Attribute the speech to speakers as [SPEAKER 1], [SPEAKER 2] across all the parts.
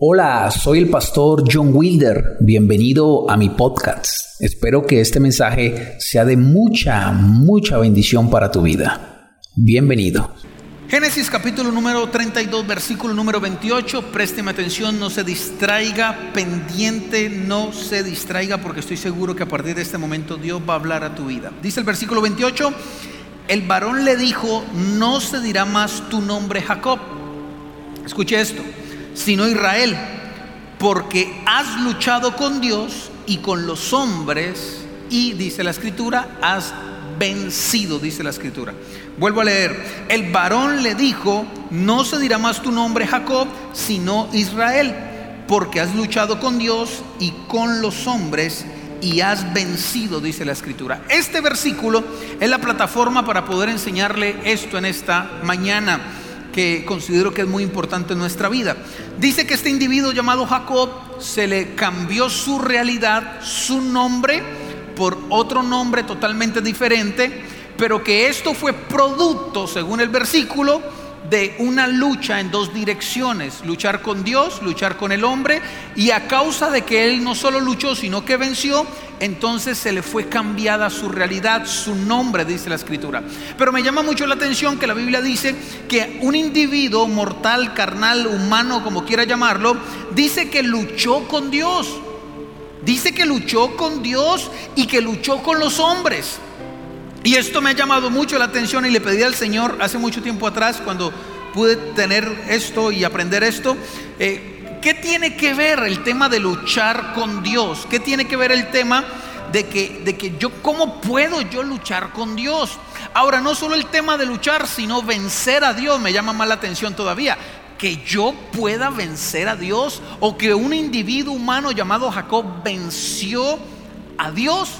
[SPEAKER 1] Hola, soy el pastor John Wilder. Bienvenido a mi podcast. Espero que este mensaje sea de mucha, mucha bendición para tu vida. Bienvenido.
[SPEAKER 2] Génesis capítulo número 32, versículo número 28. Présteme atención, no se distraiga, pendiente, no se distraiga, porque estoy seguro que a partir de este momento Dios va a hablar a tu vida. Dice el versículo 28, el varón le dijo, no se dirá más tu nombre Jacob. Escuche esto sino Israel, porque has luchado con Dios y con los hombres y, dice la escritura, has vencido, dice la escritura. Vuelvo a leer, el varón le dijo, no se dirá más tu nombre Jacob, sino Israel, porque has luchado con Dios y con los hombres y has vencido, dice la escritura. Este versículo es la plataforma para poder enseñarle esto en esta mañana que considero que es muy importante en nuestra vida. Dice que este individuo llamado Jacob se le cambió su realidad, su nombre, por otro nombre totalmente diferente, pero que esto fue producto, según el versículo, de una lucha en dos direcciones, luchar con Dios, luchar con el hombre, y a causa de que él no solo luchó, sino que venció, entonces se le fue cambiada su realidad, su nombre, dice la escritura. Pero me llama mucho la atención que la Biblia dice que un individuo mortal, carnal, humano, como quiera llamarlo, dice que luchó con Dios. Dice que luchó con Dios y que luchó con los hombres. Y esto me ha llamado mucho la atención y le pedí al Señor hace mucho tiempo atrás, cuando pude tener esto y aprender esto, eh, ¿qué tiene que ver el tema de luchar con Dios? ¿Qué tiene que ver el tema de que, de que yo, ¿cómo puedo yo luchar con Dios? Ahora, no solo el tema de luchar, sino vencer a Dios, me llama más la atención todavía. Que yo pueda vencer a Dios o que un individuo humano llamado Jacob venció a Dios.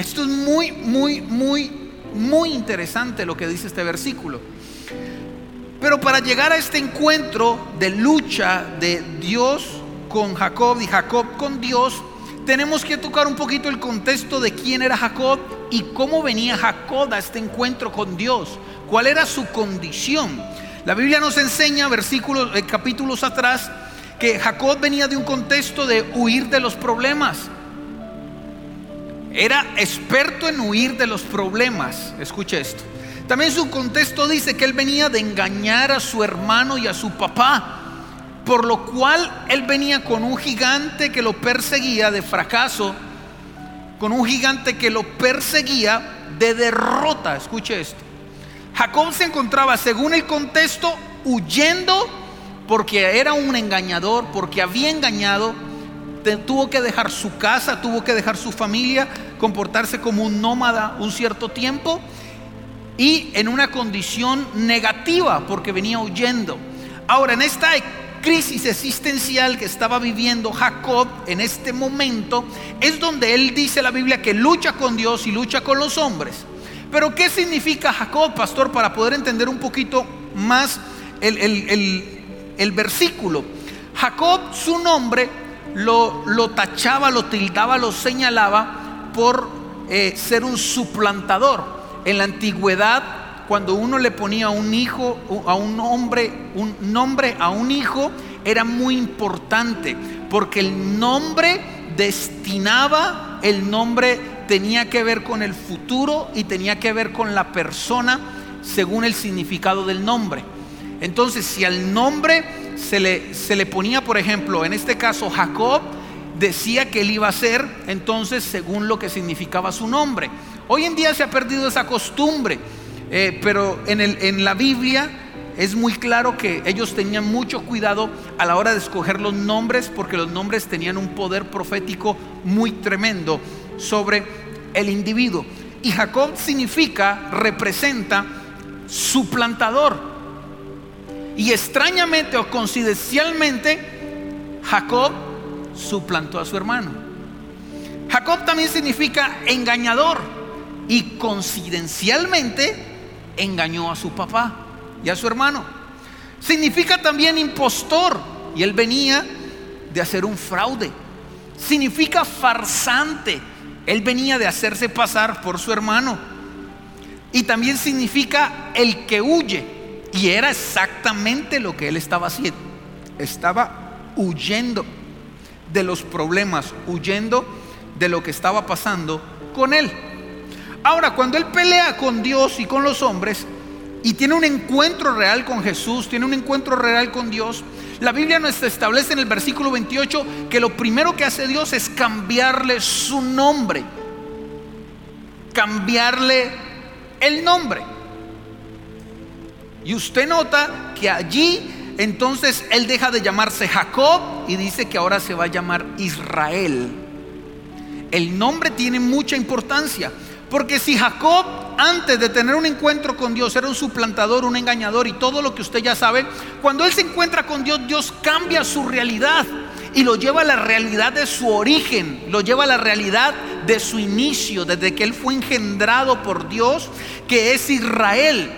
[SPEAKER 2] Esto es muy, muy, muy, muy interesante lo que dice este versículo. Pero para llegar a este encuentro de lucha de Dios con Jacob y Jacob con Dios, tenemos que tocar un poquito el contexto de quién era Jacob y cómo venía Jacob a este encuentro con Dios, cuál era su condición. La Biblia nos enseña, versículos, eh, capítulos atrás, que Jacob venía de un contexto de huir de los problemas. Era experto en huir de los problemas. Escuche esto. También su contexto dice que él venía de engañar a su hermano y a su papá. Por lo cual él venía con un gigante que lo perseguía de fracaso. Con un gigante que lo perseguía de derrota. Escuche esto. Jacob se encontraba, según el contexto, huyendo porque era un engañador, porque había engañado tuvo que dejar su casa, tuvo que dejar su familia, comportarse como un nómada un cierto tiempo y en una condición negativa porque venía huyendo. Ahora, en esta crisis existencial que estaba viviendo Jacob en este momento, es donde él dice la Biblia que lucha con Dios y lucha con los hombres. Pero ¿qué significa Jacob, pastor, para poder entender un poquito más el, el versículo? Jacob, su nombre lo, tachaba, lo tildaba, lo señalaba por eh, ser un suplantador. En la antigüedad, cuando uno le ponía un hijo, a un hombre, un nombre a un hijo, era muy importante, porque el nombre destinaba, el nombre tenía que ver con el futuro y tenía que ver con la persona según el significado del nombre. Entonces, si al nombre se le, se le ponía, por ejemplo, en este caso Jacob, decía que él iba a ser entonces según lo que significaba su nombre. Hoy en día se ha perdido esa costumbre, eh, pero en, el, en la Biblia es muy claro que ellos tenían mucho cuidado a la hora de escoger los nombres porque los nombres tenían un poder profético muy tremendo sobre el individuo. Y Jacob significa, representa suplantador. Y extrañamente o coincidencialmente, Jacob suplantó a su hermano. Jacob también significa engañador y coincidencialmente engañó a su papá y a su hermano. Significa también impostor y él venía de hacer un fraude. Significa farsante. Él venía de hacerse pasar por su hermano. Y también significa el que huye y era exactamente lo que él estaba haciendo. Estaba huyendo de los problemas, huyendo de lo que estaba pasando con él. Ahora, cuando él pelea con Dios y con los hombres y tiene un encuentro real con Jesús, tiene un encuentro real con Dios, la Biblia nos establece en el versículo 28 que lo primero que hace Dios es cambiarle su nombre, cambiarle el nombre. Y usted nota que allí entonces él deja de llamarse Jacob y dice que ahora se va a llamar Israel. El nombre tiene mucha importancia. Porque si Jacob antes de tener un encuentro con Dios era un suplantador, un engañador y todo lo que usted ya sabe, cuando él se encuentra con Dios, Dios cambia su realidad y lo lleva a la realidad de su origen, lo lleva a la realidad de su inicio, desde que él fue engendrado por Dios, que es Israel.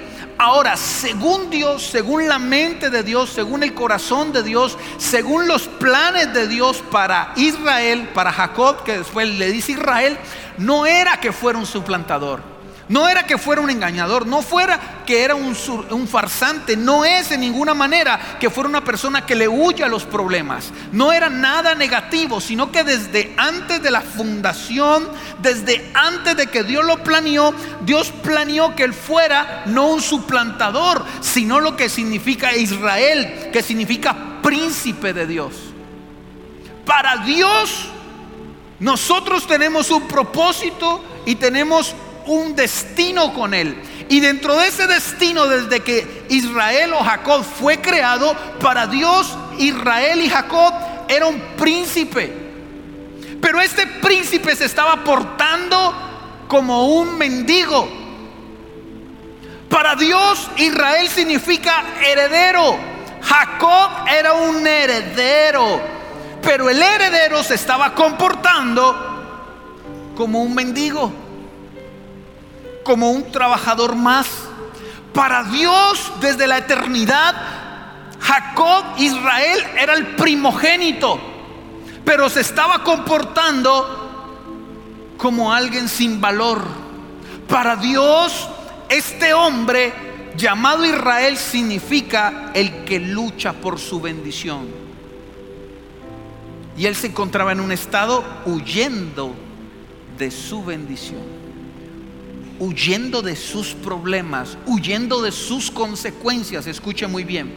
[SPEAKER 2] Ahora, según Dios, según la mente de Dios, según el corazón de Dios, según los planes de Dios para Israel, para Jacob, que después le dice Israel, no era que fuera un suplantador. No era que fuera un engañador, no fuera que era un, farsante, no es en ninguna manera que fuera una persona que le huye a los problemas. No era nada negativo, sino que desde antes de la fundación, desde antes de que Dios lo planeó, Dios planeó que él fuera no un suplantador, sino lo que significa Israel, que significa príncipe de Dios. Para Dios, nosotros tenemos un propósito y tenemos un destino con él. Y dentro de ese destino, desde que Israel o Jacob fue creado, para Dios Israel y Jacob era un príncipe. Pero este príncipe se estaba portando como un mendigo. Para Dios Israel significa heredero. Jacob era un heredero. Pero el heredero se estaba comportando como un mendigo como un trabajador más. Para Dios desde la eternidad, Jacob, Israel, era el primogénito, pero se estaba comportando como alguien sin valor. Para Dios, este hombre llamado Israel significa el que lucha por su bendición. Y él se encontraba en un estado huyendo de su bendición huyendo de sus problemas, huyendo de sus consecuencias. Escuche muy bien.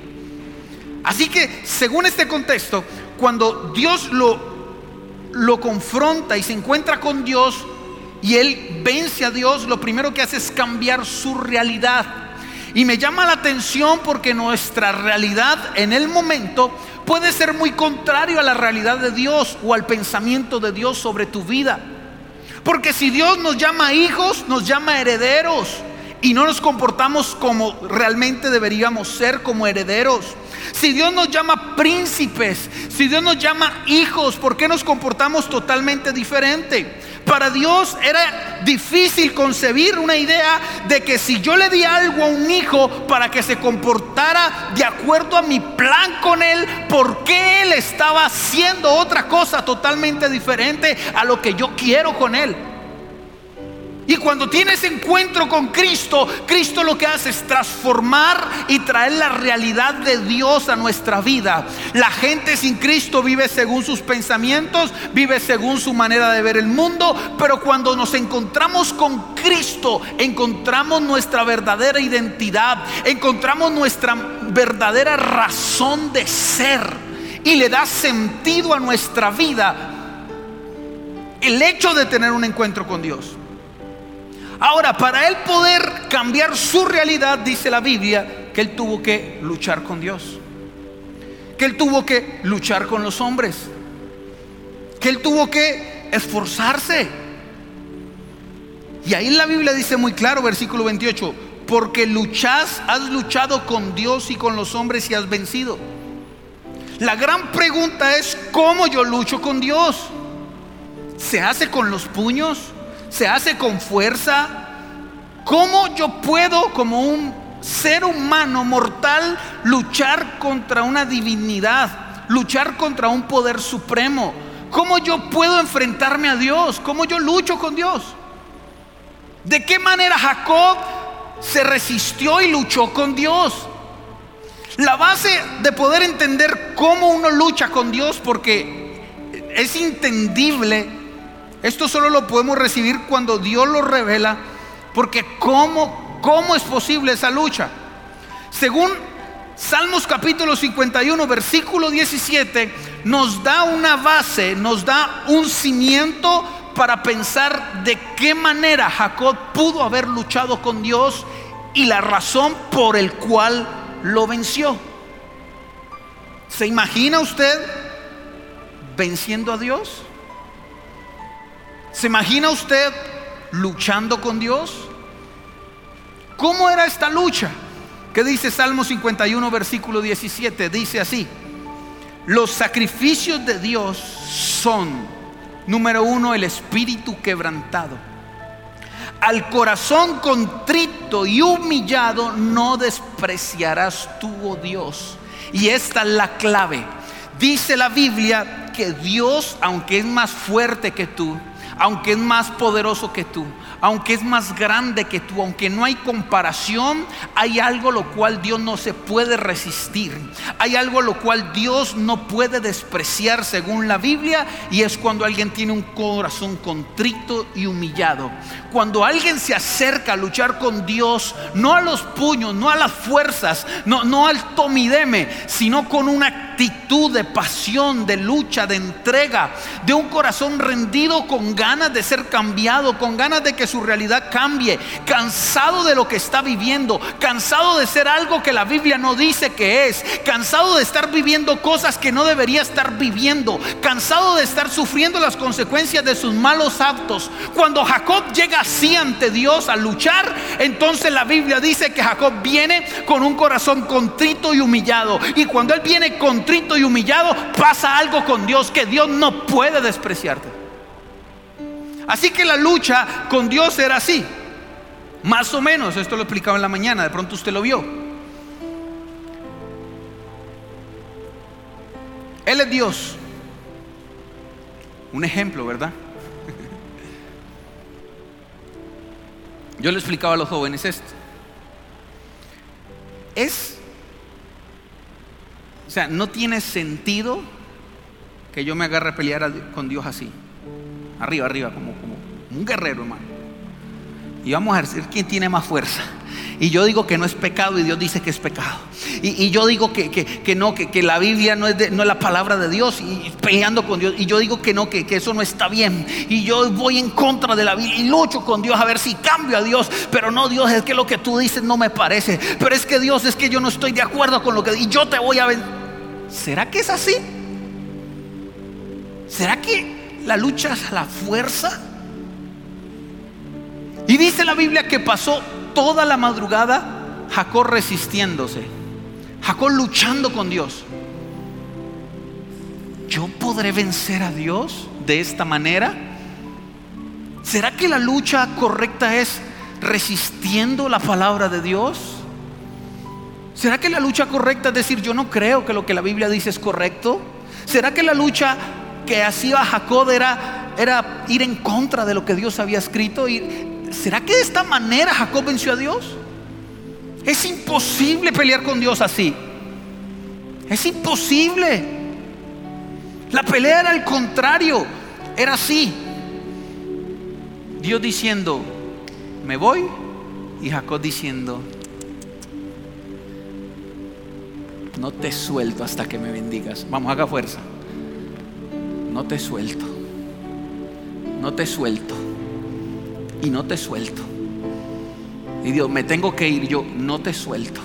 [SPEAKER 2] Así que, según este contexto, cuando Dios lo, lo confronta y se encuentra con Dios y él vence a Dios, lo primero que hace es cambiar su realidad. Y me llama la atención porque nuestra realidad en el momento puede ser muy contrario a la realidad de Dios o al pensamiento de Dios sobre tu vida. Porque si Dios nos llama hijos, nos llama herederos. Y no nos comportamos como realmente deberíamos ser como herederos. Si Dios nos llama príncipes, si Dios nos llama hijos, ¿por qué nos comportamos totalmente diferente? Para Dios era difícil concebir una idea de que si yo le di algo a un hijo para que se comportara de acuerdo a mi plan con él, ¿por qué él estaba haciendo otra cosa totalmente diferente a lo que yo quiero con él? Y cuando tienes encuentro con Cristo, Cristo lo que hace es transformar y traer la realidad de Dios a nuestra vida. La gente sin Cristo vive según sus pensamientos, vive según su manera de ver el mundo, pero cuando nos encontramos con Cristo, encontramos nuestra verdadera identidad, encontramos nuestra verdadera razón de ser y le da sentido a nuestra vida el hecho de tener un encuentro con Dios. Ahora, para él poder cambiar su realidad, dice la Biblia, que él tuvo que luchar con Dios. Que él tuvo que luchar con los hombres. Que él tuvo que esforzarse. Y ahí la Biblia dice muy claro, versículo 28, porque luchas, has luchado con Dios y con los hombres y has vencido. La gran pregunta es, ¿cómo yo lucho con Dios? ¿Se hace con los puños? Se hace con fuerza. ¿Cómo yo puedo, como un ser humano mortal, luchar contra una divinidad? Luchar contra un poder supremo. ¿Cómo yo puedo enfrentarme a Dios? ¿Cómo yo lucho con Dios? ¿De qué manera Jacob se resistió y luchó con Dios? La base de poder entender cómo uno lucha con Dios, porque es entendible, esto solo lo podemos recibir cuando Dios lo revela, porque ¿cómo, cómo es posible esa lucha? Según Salmos capítulo 51, versículo 17, nos da una base, nos da un cimiento para pensar de qué manera Jacob pudo haber luchado con Dios y la razón por el cual lo venció. ¿Se imagina usted venciendo a Dios? ¿Se imagina usted luchando con Dios? ¿Cómo era esta lucha? ¿Qué dice Salmo 51, versículo 17? Dice así, los sacrificios de Dios son, número uno, el espíritu quebrantado. Al corazón contrito y humillado no despreciarás tú, oh Dios. Y esta es la clave. Dice la Biblia que Dios, aunque es más fuerte que tú, aunque es más poderoso que tú, aunque es más grande que tú, aunque no hay comparación, hay algo lo cual Dios no se puede resistir. Hay algo lo cual Dios no puede despreciar según la Biblia y es cuando alguien tiene un corazón contrito y humillado. Cuando alguien se acerca a luchar con Dios, no a los puños, no a las fuerzas, no, al tomideme, sino con una actitud de pasión, de lucha, de entrega, de un corazón rendido con ganas de ser cambiado, con ganas de que su realidad cambie, cansado de lo que está viviendo, cansado de ser algo que la Biblia no dice que es, cansado de estar viviendo cosas que no debería estar viviendo, cansado de estar sufriendo las consecuencias de sus malos actos. Cuando Jacob llega así ante Dios a luchar, entonces la Biblia dice que Jacob viene con un corazón contrito y humillado. Y cuando él viene contrito y humillado, pasa algo con Dios que Dios no puede despreciarte. Así que la lucha con Dios era así. Más o menos, esto lo explicaba en la mañana, de pronto usted lo vio. Él es Dios. Un ejemplo, ¿verdad? Yo le explicaba a los jóvenes esto. Es, o sea, no tiene sentido que yo me agarre a pelear con Dios así. Arriba, arriba, como, un guerrero, hermano. Y vamos a decir quién tiene más fuerza. Y yo digo que no es pecado y Dios dice que es pecado. Y, yo digo que, no, que, la Biblia no es, no es la palabra de Dios y peleando con Dios. Y yo digo que no, que, eso no está bien. Y yo voy en contra de la Biblia y lucho con Dios a ver si cambio a Dios. Pero no, Dios, es que lo que tú dices no me parece. Pero es que Dios, es que yo no estoy de acuerdo con lo que... Y yo te voy a ver. ¿Será que es así? ¿Será que la lucha es a la fuerza? Y dice la Biblia que pasó toda la madrugada Jacob resistiéndose, Jacob luchando con Dios. ¿Yo podré vencer a Dios de esta manera? ¿Será que la lucha correcta es resistiendo la palabra de Dios? ¿Será que la lucha correcta es decir, yo no creo que lo que la Biblia dice es correcto? ¿Será que la lucha que hacía Jacob era, era ir en contra de lo que Dios había escrito? ¿Será que de esta manera Jacob venció a Dios? Es imposible pelear con Dios así. Es imposible. La pelea era al contrario, era así. Dios diciendo, me voy, y Jacob diciendo, no te suelto hasta que me bendigas. Vamos, haga fuerza. No te suelto. No te suelto y no te suelto. Y Dios, me tengo que ir, yo no te suelto.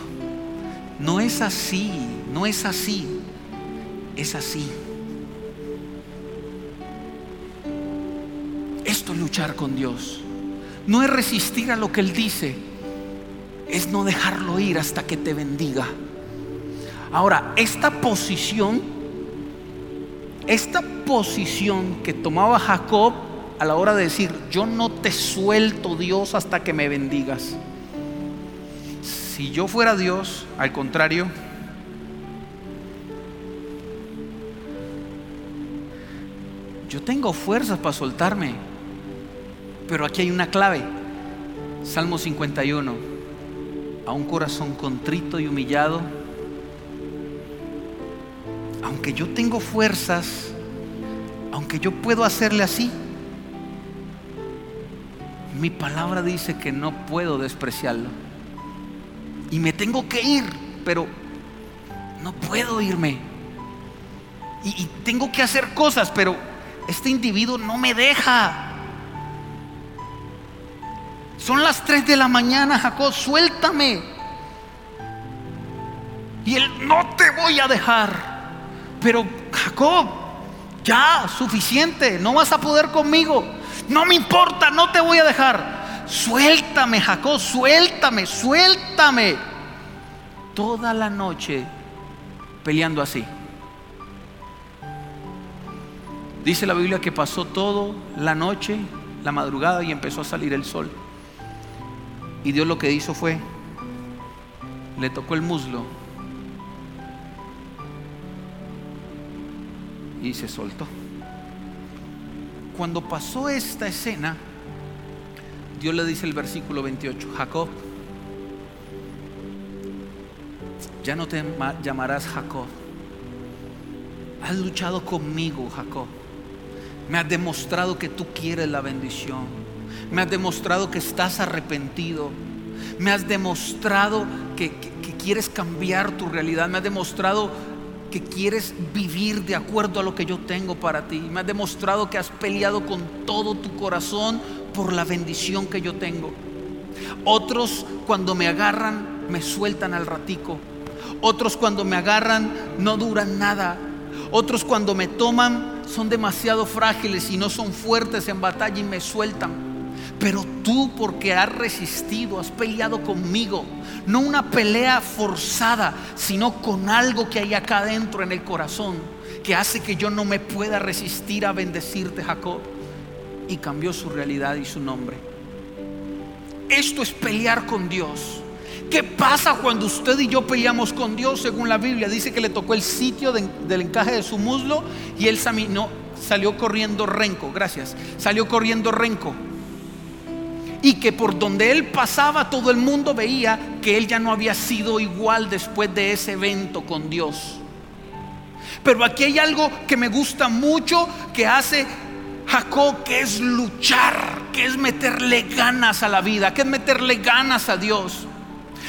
[SPEAKER 2] No es así, no es así, es así. Esto es luchar con Dios. No es resistir a lo que Él dice, es no dejarlo ir hasta que te bendiga. Ahora, esta posición, esta posición que tomaba Jacob a la hora de decir, yo no te suelto Dios hasta que me bendigas. Si yo fuera Dios, al contrario, yo tengo fuerzas para soltarme, pero aquí hay una clave. Salmo 51, a un corazón contrito y humillado, aunque yo tengo fuerzas, aunque yo puedo hacerle así, mi palabra dice que no puedo despreciarlo. Y me tengo que ir, pero no puedo irme. Y, tengo que hacer cosas, pero este individuo no me deja. Son las 3 de la mañana, Jacob, suéltame. Y él, no te voy a dejar. Pero Jacob, ya, suficiente, no vas a poder conmigo. No me importa, no te voy a dejar. Suéltame, Jacob, suéltame, suéltame. Toda la noche peleando así. Dice la Biblia que pasó todo la noche, la madrugada y empezó a salir el sol. Y Dios lo que hizo fue, le tocó el muslo y se soltó. Cuando pasó esta escena, Dios le dice el versículo 28, Jacob, ya no te llamarás Jacob. Has luchado conmigo, Jacob. Me has demostrado que tú quieres la bendición. Me has demostrado que estás arrepentido. Me has demostrado que, quieres cambiar tu realidad. Me has demostrado que quieres vivir de acuerdo a lo que yo tengo para ti. Me has demostrado que has peleado con todo tu corazón por la bendición que yo tengo. Otros cuando me agarran me sueltan al ratico. Otros cuando me agarran no duran nada. Otros cuando me toman son demasiado frágiles y no son fuertes en batalla y me sueltan. Pero tú porque has resistido, has peleado conmigo. No una pelea forzada, sino con algo que hay acá adentro en el corazón que hace que yo no me pueda resistir a bendecirte, Jacob. Y cambió su realidad y su nombre. Esto es pelear con Dios. ¿Qué pasa cuando usted y yo peleamos con Dios? Según la Biblia, dice que le tocó el sitio del encaje de su muslo y él salió corriendo renco. Gracias. Salió corriendo renco. Y que por donde él pasaba, todo el mundo veía que él ya no había sido igual después de ese evento con Dios. Pero aquí hay algo que me gusta mucho que hace Jacob, que es luchar, que es meterle ganas a la vida, que es meterle ganas a Dios.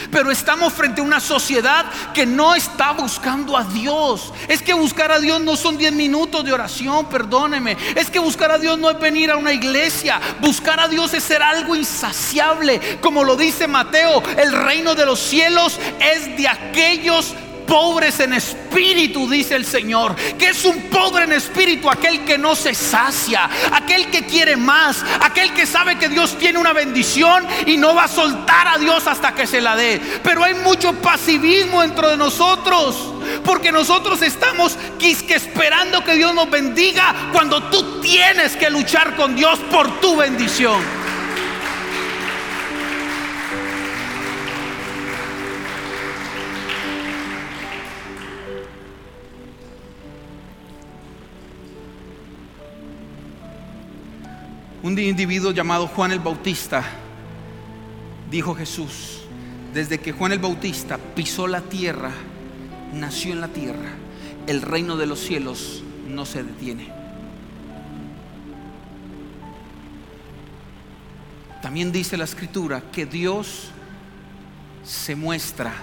[SPEAKER 2] Pero estamos frente a una sociedad que no está buscando a Dios. Es que buscar a Dios no son 10 minutos de oración, perdóneme. Es que buscar a Dios no es venir a una iglesia. Buscar a Dios es ser algo insaciable. Como lo dice Mateo, el reino de los cielos es de aquellos pobres en espíritu, dice el Señor. Que es un pobre en espíritu aquel que no se sacia, aquel que quiere más, aquel que sabe que Dios tiene una bendición y no va a soltar a Dios hasta que se la dé. Pero hay mucho pasivismo dentro de nosotros. Porque nosotros estamos quisque esperando que Dios nos bendiga cuando tú tienes que luchar con Dios por tu bendición. Un individuo llamado Juan el Bautista, dijo Jesús, desde que Juan el Bautista pisó la tierra, nació en la tierra, el reino de los cielos no se detiene. También dice la escritura que Dios se muestra,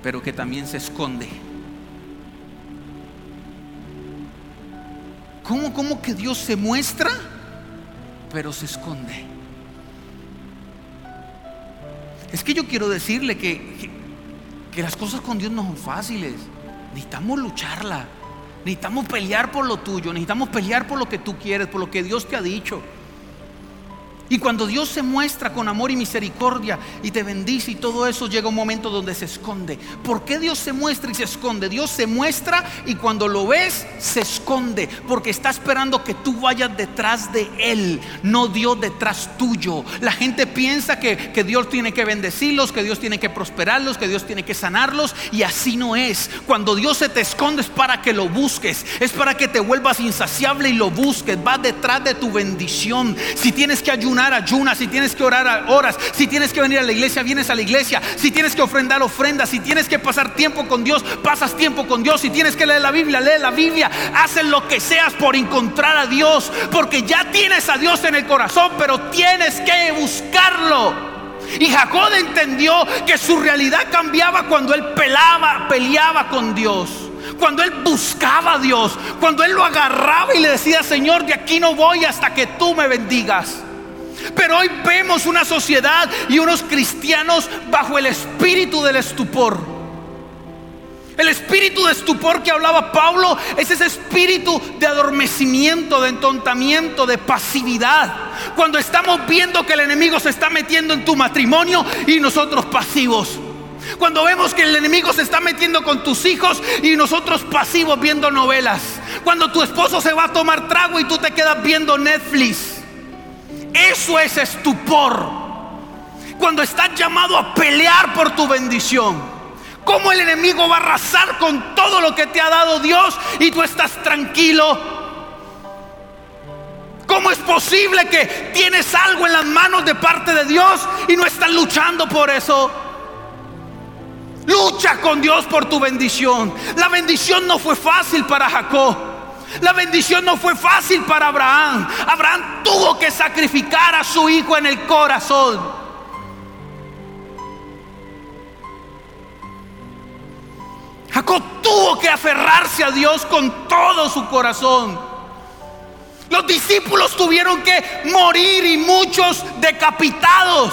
[SPEAKER 2] pero que también se esconde. ¿Cómo, cómo que Dios se muestra? Pero se esconde. Es que yo quiero decirle que, que, las cosas con Dios no son fáciles. Necesitamos lucharla. Necesitamos pelear por lo tuyo. Necesitamos pelear por lo que tú quieres, por lo que Dios te ha dicho. Y cuando Dios se muestra con amor y misericordia y te bendice y todo eso llega un momento donde se esconde. ¿Por qué Dios se muestra y se esconde? Dios se muestra y cuando lo ves se esconde porque está esperando que tú vayas detrás de Él, no Dios detrás tuyo. La gente piensa que, que Dios tiene que bendecirlos, que Dios tiene que prosperarlos, que Dios tiene que sanarlos y así no es. Cuando Dios se te esconde es para que lo busques, es para que te vuelvas insaciable y lo busques, va detrás de tu bendición. Si tienes que ayunar, ayunar, ayunas. Si tienes que orar, horas. Si tienes que venir a la iglesia, vienes a la iglesia. Si tienes que ofrendar, ofrendas. Si tienes que pasar tiempo con Dios, pasas tiempo con Dios. Si tienes que leer la Biblia, lee la Biblia. Haces lo que seas por encontrar a Dios. Porque ya tienes a Dios en el corazón, pero tienes que buscarlo. Y Jacob entendió que su realidad cambiaba cuando él pelaba, peleaba con Dios. Cuando él buscaba a Dios, cuando él lo agarraba y le decía, Señor, de aquí no voy hasta que tú me bendigas. Pero hoy vemos una sociedad y unos cristianos bajo el espíritu del estupor. El espíritu de estupor que hablaba Pablo es ese espíritu de adormecimiento, de entontamiento, de pasividad. Cuando estamos viendo que el enemigo se está metiendo en tu matrimonio y nosotros pasivos. Cuando vemos que el enemigo se está metiendo con tus hijos y nosotros pasivos viendo novelas. Cuando tu esposo se va a tomar trago y tú te quedas viendo Netflix. Eso es estupor. Cuando estás llamado a pelear por tu bendición. ¿Cómo el enemigo va a arrasar con todo lo que te ha dado Dios y tú estás tranquilo? ¿Cómo es posible que tienes algo en las manos de parte de Dios y no estás luchando por eso? Lucha con Dios por tu bendición. La bendición no fue fácil para Jacob. La bendición no fue fácil para Abraham. Abraham tuvo que sacrificar a su hijo en el corazón. Jacob tuvo que aferrarse a Dios con todo su corazón. Los discípulos tuvieron que morir y muchos decapitados.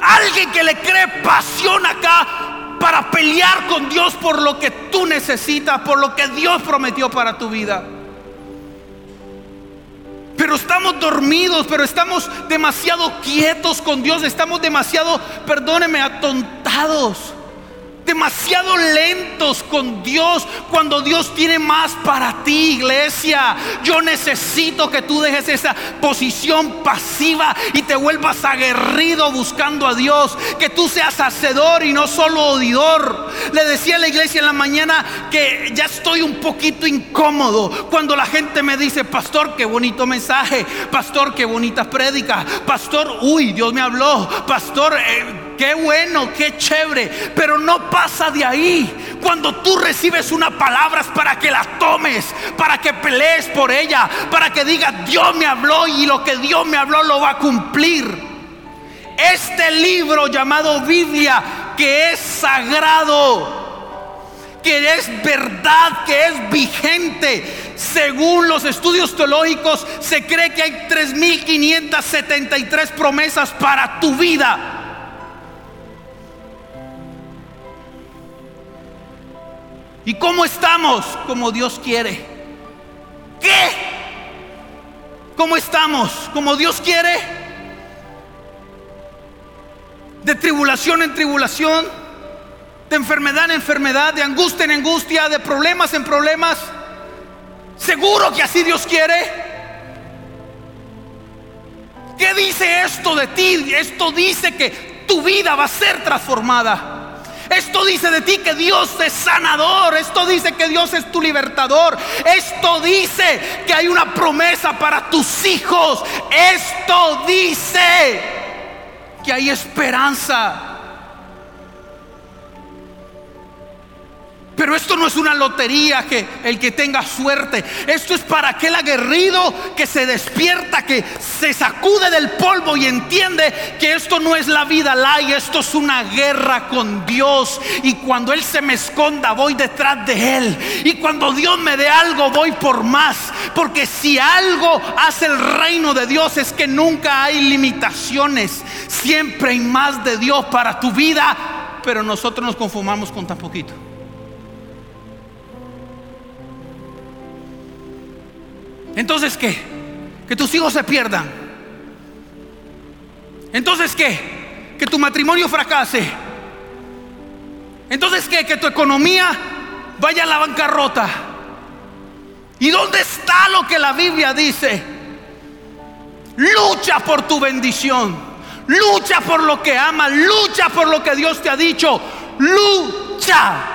[SPEAKER 2] Alguien que le cree pasión acá para pelear con Dios por lo que tú necesitas, por lo que Dios prometió para tu vida. Pero estamos dormidos, pero estamos demasiado quietos con Dios, estamos demasiado, perdóneme, atontados demasiado lentos con Dios cuando Dios tiene más para ti, iglesia. Yo necesito que tú dejes esa posición pasiva y te vuelvas aguerrido buscando a Dios. Que tú seas hacedor y no solo odidor. Le decía a la iglesia en la mañana que ya estoy un poquito incómodo cuando la gente me dice, pastor, qué bonito mensaje, pastor, qué bonita prédica, pastor, uy, Dios me habló, pastor, eh, Qué bueno, qué chévere. Pero no pasa de ahí. Cuando tú recibes una palabra para que la tomes, para que pelees por ella, para que digas, Dios me habló y lo que Dios me habló lo va a cumplir. Este libro llamado Biblia, que es sagrado, que es verdad, que es vigente. Según los estudios teológicos, se cree que hay 3.573 promesas para tu vida. ¿Y cómo estamos? Como Dios quiere. ¿Qué? ¿Cómo estamos? Como Dios quiere. De tribulación en tribulación. De enfermedad en enfermedad. De angustia en angustia. De problemas en problemas. Seguro que así Dios quiere. ¿Qué dice esto de ti? Esto dice que tu vida va a ser transformada. Esto dice de ti que Dios es sanador. Esto dice que Dios es tu libertador. Esto dice que hay una promesa para tus hijos. Esto dice que hay esperanza. Pero esto no es una lotería que el que tenga suerte. Esto es para aquel aguerrido que se despierta, que se sacude del polvo y entiende que esto no es la vida y esto es una guerra con Dios. Y cuando Él se me esconda, voy detrás de Él. Y cuando Dios me dé algo, voy por más. Porque si algo hace el reino de Dios es que nunca hay limitaciones. Siempre hay más de Dios para tu vida. Pero nosotros nos conformamos con tan poquito. Entonces, ¿qué? Que tus hijos se pierdan. Entonces, ¿qué? Que tu matrimonio fracase. Entonces, ¿qué? Que tu economía vaya a la bancarrota. ¿Y dónde está lo que la Biblia dice? Lucha por tu bendición. Lucha por lo que amas. Lucha por lo que Dios te ha dicho. Lucha.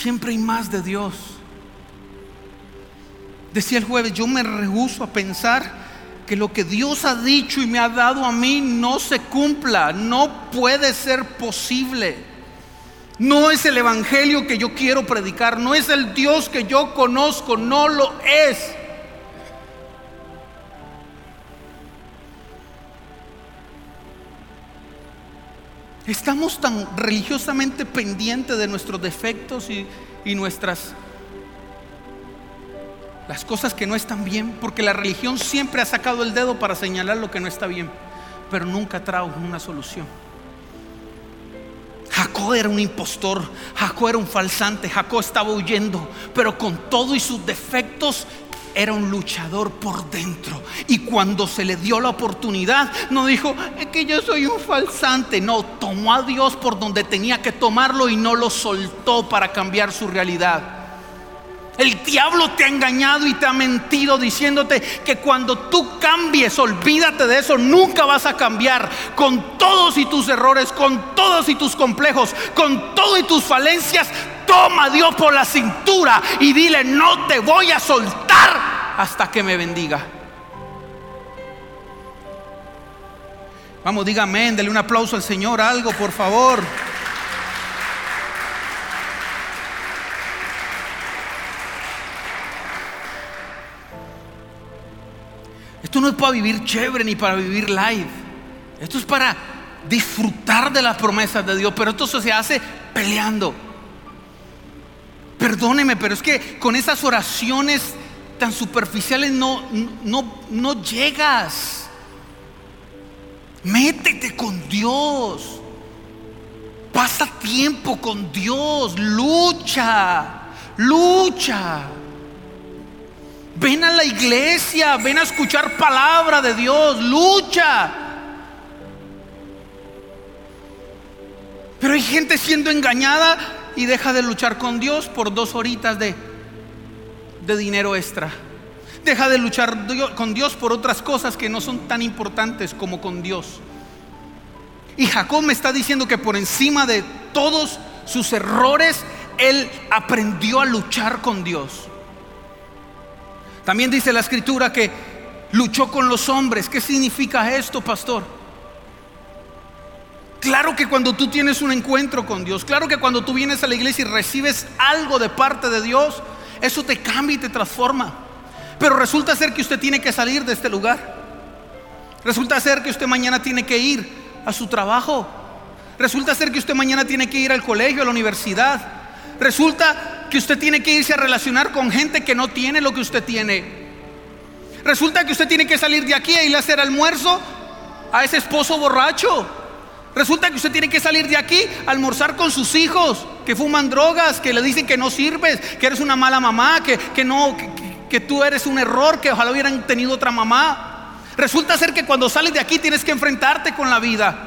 [SPEAKER 2] Siempre hay más de Dios. Decía el jueves, yo me rehuso a pensar que lo que Dios ha dicho y me ha dado a mí no se cumpla, no puede ser posible. No es el evangelio que yo quiero predicar, no es el Dios que yo conozco, no lo es. Estamos tan religiosamente pendientes de nuestros defectos y, nuestras las cosas que no están bien, porque la religión siempre ha sacado el dedo para señalar lo que no está bien, pero nunca trajo una solución. Jacob era un impostor, Jacob era un falsante, Jacob estaba huyendo, pero con todo y sus defectos era un luchador por dentro. Y cuando se le dio la oportunidad, no dijo, es que yo soy un falsante. No, tomó a Dios por donde tenía que tomarlo y no lo soltó para cambiar su realidad. El diablo te ha engañado y te ha mentido diciéndote que cuando tú cambies, olvídate de eso, nunca vas a cambiar. Con todos y tus errores, con todos y tus complejos, con todo y tus falencias, toma a Dios por la cintura y dile, no te voy a soltar hasta que me bendiga. Vamos, dígame, amén, dele un aplauso al Señor, algo, por favor. Esto no es para vivir chévere ni para vivir live. Esto es para disfrutar de las promesas de Dios, pero esto se hace peleando. Perdóneme, pero es que con esas oraciones tan superficiales no, no, no llegas. Métete con Dios. Pasa tiempo con Dios. Lucha. Lucha. Ven a la iglesia, ven a escuchar palabra de Dios, lucha. Pero hay gente siendo engañada y deja de luchar con Dios por dos horitas de, de dinero extra. Deja de luchar con Dios por otras cosas que no son tan importantes como con Dios. Y Jacob me está diciendo que por encima de todos sus errores, él aprendió a luchar con Dios. También dice la escritura que luchó con los hombres. ¿Qué significa esto, pastor? Claro que cuando tú tienes un encuentro con Dios, claro que cuando tú vienes a la iglesia y recibes algo de parte de Dios, eso te cambia y te transforma. Pero resulta ser que usted tiene que salir de este lugar. Resulta ser que usted mañana tiene que ir a su trabajo. Resulta ser que usted mañana tiene que ir al colegio, a la universidad. Resulta que usted tiene que irse a relacionar con gente que no tiene lo que usted tiene. Resulta que usted tiene que salir de aquí e ir a hacer almuerzo a ese esposo borracho. Resulta que usted tiene que salir de aquí almorzar con sus hijos que fuman drogas, que le dicen que no sirves, que eres una mala mamá, que, que no, que, que tú eres un error, que ojalá hubieran tenido otra mamá. Resulta ser que cuando sales de aquí tienes que enfrentarte con la vida.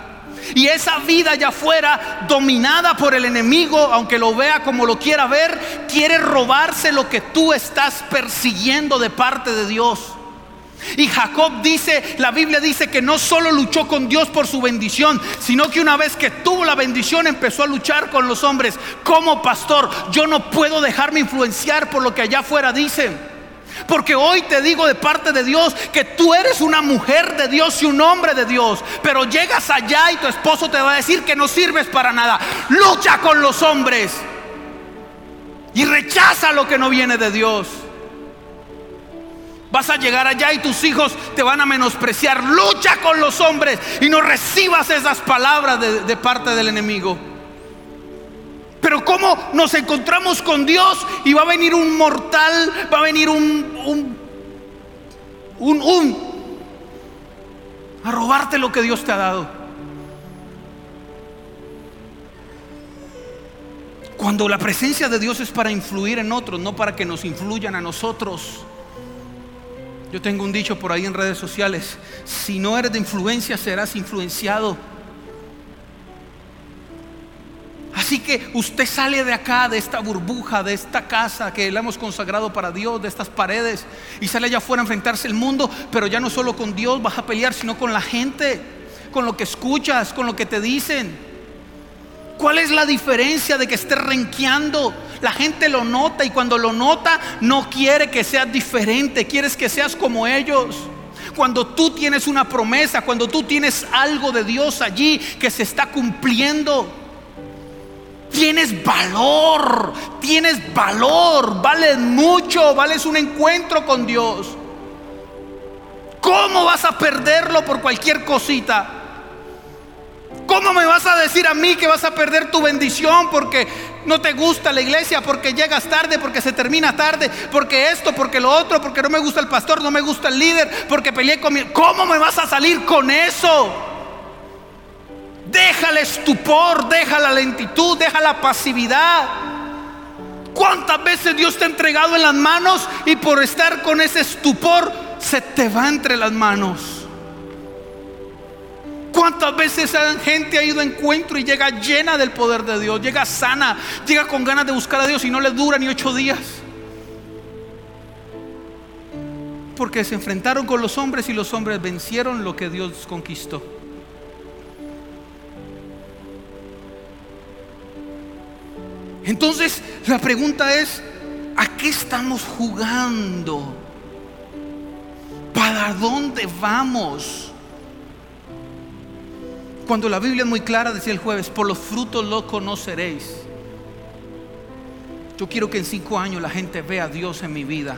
[SPEAKER 2] Y esa vida ya fuera dominada por el enemigo, aunque lo vea como lo quiera ver, quiere robarse lo que tú estás persiguiendo de parte de Dios. Y Jacob dice, la Biblia dice que no solo luchó con Dios por su bendición, sino que una vez que tuvo la bendición empezó a luchar con los hombres. Como pastor, yo no puedo dejarme influenciar por lo que allá afuera dicen. Porque hoy te digo de parte de Dios que tú eres una mujer de Dios y un hombre de Dios. Pero llegas allá y tu esposo te va a decir que no sirves para nada. Lucha con los hombres. Y rechaza lo que no viene de Dios. Vas a llegar allá y tus hijos te van a menospreciar. Lucha con los hombres y no recibas esas palabras de, parte del enemigo. Pero ¿cómo nos encontramos con Dios y va a venir un mortal, va a venir un, un, un, un, a robarte lo que Dios te ha dado? Cuando la presencia de Dios es para influir en otros, no para que nos influyan a nosotros. Yo tengo un dicho por ahí en redes sociales, si no eres de influencia serás influenciado. Así que usted sale de acá, de esta burbuja, de esta casa que le hemos consagrado para Dios, de estas paredes, y sale allá afuera a enfrentarse al mundo, pero ya no solo con Dios vas a pelear, sino con la gente, con lo que escuchas, con lo que te dicen. ¿Cuál es la diferencia de que estés renqueando La gente lo nota y cuando lo nota no quiere que seas diferente, quieres que seas como ellos. Cuando tú tienes una promesa, cuando tú tienes algo de Dios allí que se está cumpliendo, tienes valor, tienes valor, vales mucho, vales un encuentro con Dios. ¿Cómo vas a perderlo por cualquier cosita? ¿Cómo me vas a decir a mí que vas a perder tu bendición porque no te gusta la iglesia, porque llegas tarde, porque se termina tarde, porque esto, porque lo otro, porque no me gusta el pastor, no me gusta el líder, porque peleé con mi... ¿Cómo me vas a salir con eso? Deja el estupor, deja la lentitud, deja la pasividad. ¿Cuántas veces Dios te ha entregado en las manos y por estar con ese estupor se te va entre las manos? ¿Cuántas veces gente ha ido a encuentro y llega llena del poder de Dios? Llega sana, llega con ganas de buscar a Dios y no le dura ni ocho días. Porque se enfrentaron con los hombres y los hombres vencieron lo que Dios conquistó. Entonces la pregunta es, ¿a qué estamos jugando? ¿Para dónde vamos? Cuando la Biblia es muy clara, decía el jueves, por los frutos lo conoceréis. Yo quiero que en cinco años la gente vea a Dios en mi vida.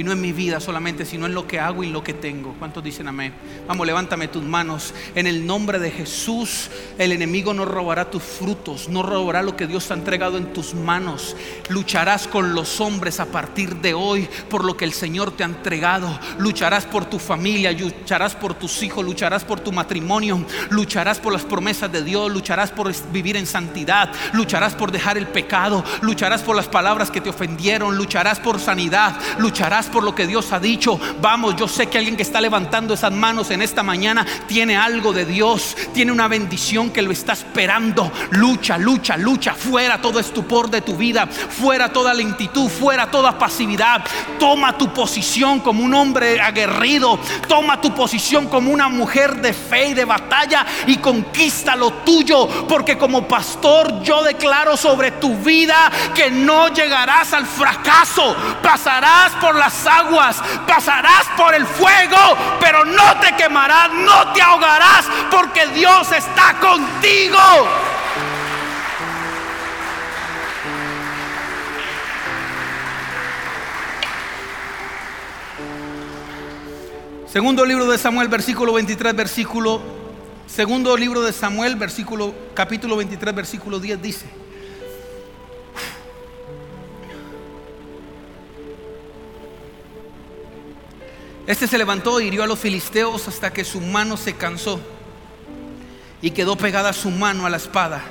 [SPEAKER 2] Y no en mi vida solamente, sino en lo que hago y en lo que tengo. ¿Cuántos dicen amén? Vamos, levántame tus manos. En el nombre de Jesús, el enemigo no robará tus frutos, no robará lo que Dios ha entregado en tus manos. Lucharás con los hombres a partir de hoy por lo que el Señor te ha entregado. Lucharás por tu familia, lucharás por tus hijos, lucharás por tu matrimonio, lucharás por las promesas de Dios, lucharás por vivir en santidad, lucharás por dejar el pecado, lucharás por las palabras que te ofendieron, lucharás por sanidad, lucharás por lo que Dios ha dicho. Vamos, yo sé que alguien que está levantando esas manos en esta mañana tiene algo de Dios, tiene una bendición que lo está esperando. Lucha, lucha, lucha. Fuera todo estupor de tu vida, fuera toda lentitud, fuera toda pasividad. Toma tu posición como un hombre aguerrido. Toma tu posición como una mujer de fe y de batalla y conquista lo tuyo. Porque como pastor yo declaro sobre tu vida que no llegarás al fracaso. Pasarás por la aguas, pasarás por el fuego, pero no te quemarás, no te ahogarás, porque Dios está contigo. Segundo libro de Samuel, versículo 23, versículo. Segundo libro de Samuel, versículo, capítulo 23, versículo 10 dice. Este se levantó y hirió a los filisteos hasta que su mano se cansó y quedó pegada su mano a la espada.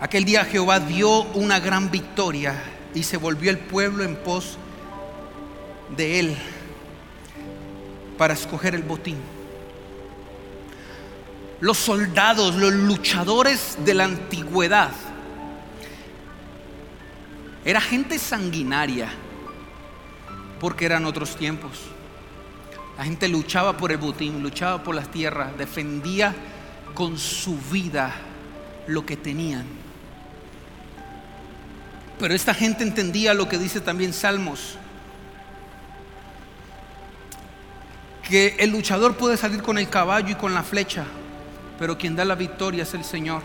[SPEAKER 2] Aquel día Jehová dio una gran victoria y se volvió el pueblo en pos de él para escoger el botín. Los soldados, los luchadores de la antigüedad, era gente sanguinaria porque eran otros tiempos. La gente luchaba por el botín, luchaba por las tierras, defendía con su vida lo que tenían. Pero esta gente entendía lo que dice también Salmos, que el luchador puede salir con el caballo y con la flecha, pero quien da la victoria es el Señor.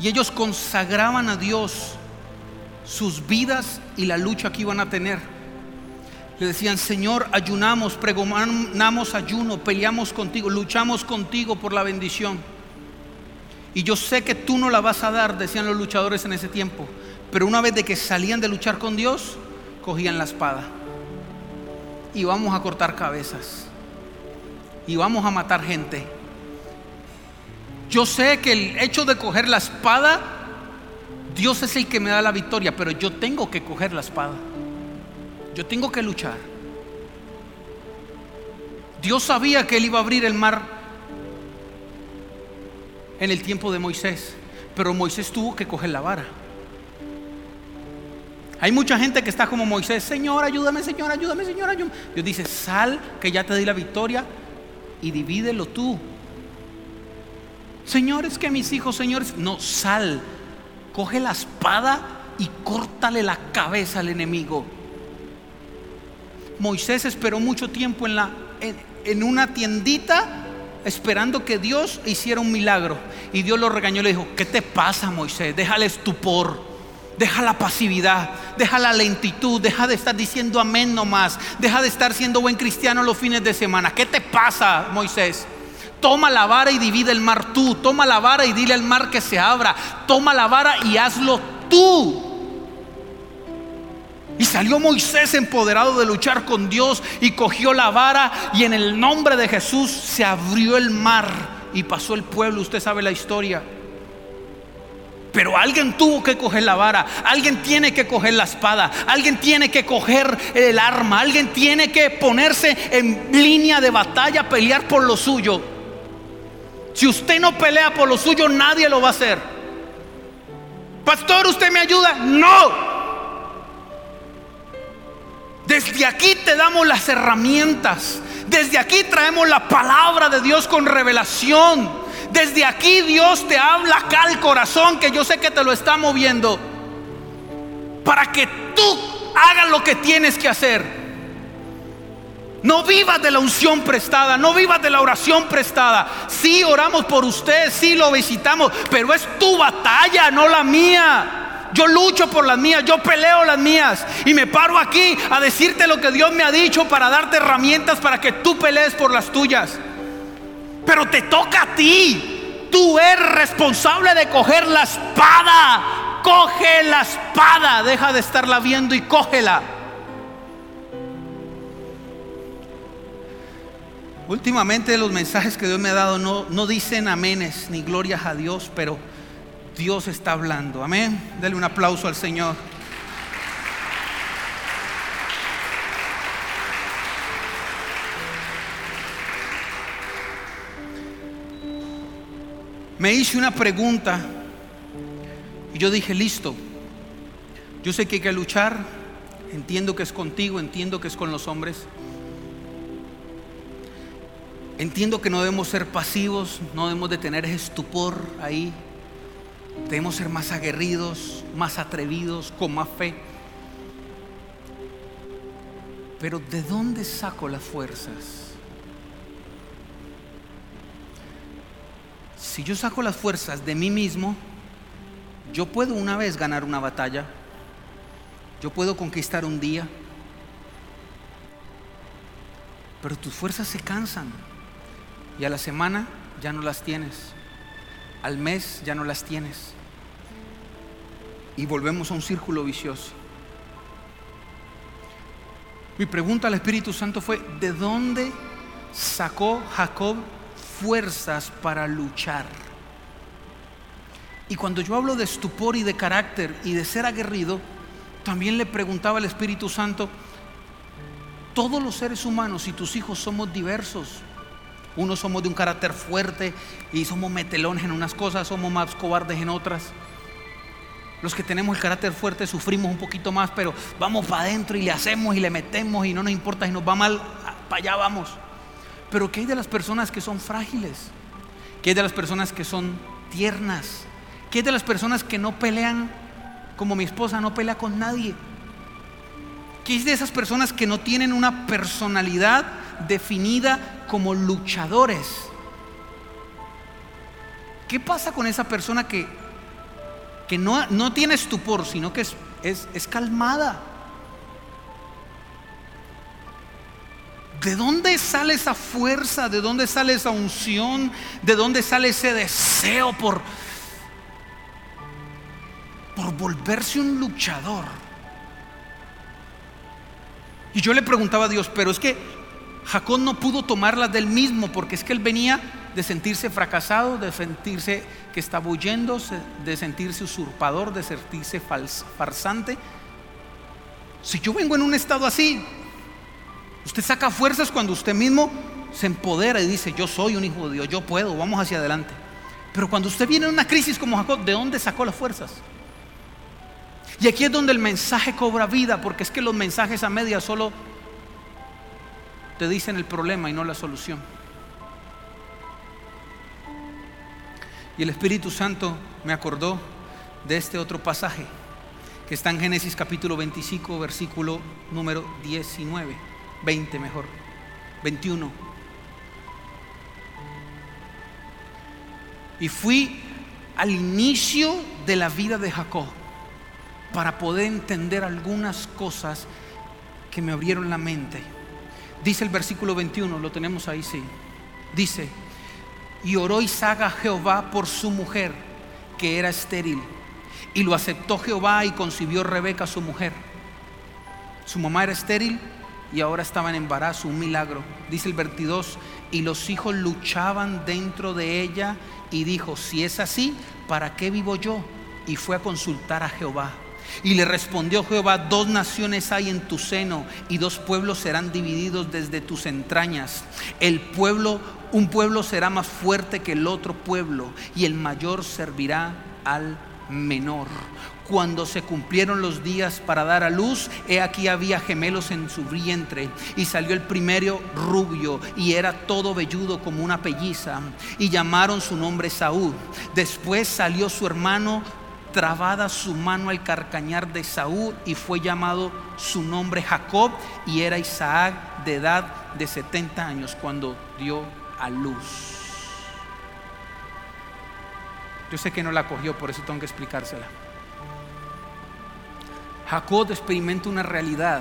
[SPEAKER 2] Y ellos consagraban a Dios sus vidas y la lucha que iban a tener. Le decían, Señor, ayunamos, pregonamos ayuno, peleamos contigo, luchamos contigo por la bendición. Y yo sé que tú no la vas a dar, decían los luchadores en ese tiempo. Pero una vez de que salían de luchar con Dios, cogían la espada. Y vamos a cortar cabezas. Y vamos a matar gente. Yo sé que el hecho de coger la espada, Dios es el que me da la victoria, pero yo tengo que coger la espada. Yo tengo que luchar. Dios sabía que Él iba a abrir el mar en el tiempo de Moisés, pero Moisés tuvo que coger la vara. Hay mucha gente que está como Moisés, Señor, ayúdame, Señor, ayúdame, Señor, ayúdame. Dios dice, sal, que ya te di la victoria y divídelo tú. Señores, que mis hijos, señores, no, sal, coge la espada y córtale la cabeza al enemigo. Moisés esperó mucho tiempo en, una tiendita esperando que Dios hiciera un milagro. Y Dios lo regañó y le dijo, ¿qué te pasa Moisés? Déjale estupor. Deja la pasividad, deja la lentitud, deja de estar diciendo amén nomás, deja de estar siendo buen cristiano los fines de semana. ¿Qué te pasa, Moisés? Toma la vara y divide el mar tú, toma la vara y dile al mar que se abra, toma la vara y hazlo tú. Y salió Moisés empoderado de luchar con Dios y cogió la vara y en el nombre de Jesús se abrió el mar y pasó el pueblo. Usted sabe la historia. Pero alguien tuvo que coger la vara, alguien tiene que coger la espada, alguien tiene que coger el arma, alguien tiene que ponerse en línea de batalla, pelear por lo suyo. Si usted no pelea por lo suyo, nadie lo va a hacer. Pastor, ¿usted me ayuda? No. Desde aquí te damos las herramientas. Desde aquí traemos la palabra de Dios con revelación. Desde aquí Dios te habla acá al corazón que yo sé que te lo está moviendo. Para que tú hagas lo que tienes que hacer. No vivas de la unción prestada, no vivas de la oración prestada. Sí oramos por usted, sí lo visitamos, pero es tu batalla, no la mía. Yo lucho por las mías, yo peleo las mías y me paro aquí a decirte lo que Dios me ha dicho para darte herramientas para que tú pelees por las tuyas. Pero te toca a ti. Tú eres responsable de coger la espada. Coge la espada. Deja de estarla viendo y cógela. Últimamente los mensajes que Dios me ha dado no, no dicen amenes ni glorias a Dios, pero Dios está hablando. Amén. Dele un aplauso al Señor. me hice una pregunta y yo dije, listo, yo sé que hay que luchar, entiendo que es contigo, entiendo que es con los hombres, entiendo que no debemos ser pasivos, no debemos de tener estupor ahí, debemos ser más aguerridos, más atrevidos, con más fe. Pero ¿de dónde saco las fuerzas? si yo saco las fuerzas de mí mismo, yo puedo una vez ganar una batalla, yo puedo conquistar un día, pero tus fuerzas se cansan y a la semana ya no las tienes, al mes ya no las tienes y volvemos a un círculo vicioso. Mi pregunta al Espíritu Santo fue, ¿de dónde sacó Jacob fuerzas para luchar. Y cuando yo hablo de estupor y de carácter y de ser aguerrido, también le preguntaba al Espíritu Santo, todos los seres humanos y tus hijos somos diversos. Unos somos de un carácter fuerte y somos metelones en unas cosas, somos más cobardes en otras. Los que tenemos el carácter fuerte sufrimos un poquito más, pero vamos para adentro y le hacemos y le metemos y no nos importa si nos va mal, para allá vamos. Pero ¿qué hay de las personas que son frágiles? ¿Qué hay de las personas que son tiernas? ¿Qué hay de las personas que no pelean como mi esposa no pelea con nadie? ¿Qué hay de esas personas que no tienen una personalidad definida como luchadores? ¿Qué pasa con esa persona que, que no, no tiene estupor, sino que es, es, es calmada? ¿De dónde sale esa fuerza? ¿De dónde sale esa unción? ¿De dónde sale ese deseo por, por volverse un luchador? Y yo le preguntaba a Dios, pero es que Jacob no pudo tomarla del mismo, porque es que él venía de sentirse fracasado, de sentirse que estaba huyendo, de sentirse usurpador, de sentirse farsante. Si yo vengo en un estado así, Usted saca fuerzas cuando usted mismo se empodera y dice, yo soy un hijo de Dios, yo puedo, vamos hacia adelante. Pero cuando usted viene en una crisis como Jacob, ¿de dónde sacó las fuerzas? Y aquí es donde el mensaje cobra vida, porque es que los mensajes a media solo te dicen el problema y no la solución. Y el Espíritu Santo me acordó de este otro pasaje que está en Génesis capítulo 25, versículo número 19, 20 mejor, 21. Y fui al inicio de la vida de Jacob para poder entender algunas cosas que me abrieron la mente. Dice el versículo 21, lo tenemos ahí, sí. Dice, y oró Isaac a Jehová por su mujer, que era estéril. Y lo aceptó Jehová y concibió Rebeca, su mujer. Su mamá era estéril y ahora estaba en embarazo, un milagro. Dice el 22, y los hijos luchaban dentro de ella y dijo, si es así, ¿para qué vivo yo? Y fue a consultar a Jehová. Y le respondió Jehová, dos naciones hay en tu seno y dos pueblos serán divididos desde tus entrañas. El pueblo, un pueblo será más fuerte que el otro pueblo y el mayor servirá al menor. Cuando se cumplieron los días para dar a luz, he aquí había gemelos en su vientre y salió el primero rubio y era todo velludo como una pelliza y llamaron su nombre Saúl. Después salió su hermano trabada su mano al carcañar de Saúl y fue llamado su nombre Jacob y era Isaac de edad de 70 años cuando dio a luz. Yo sé que no la cogió, por eso tengo que explicársela. Jacob experimenta una realidad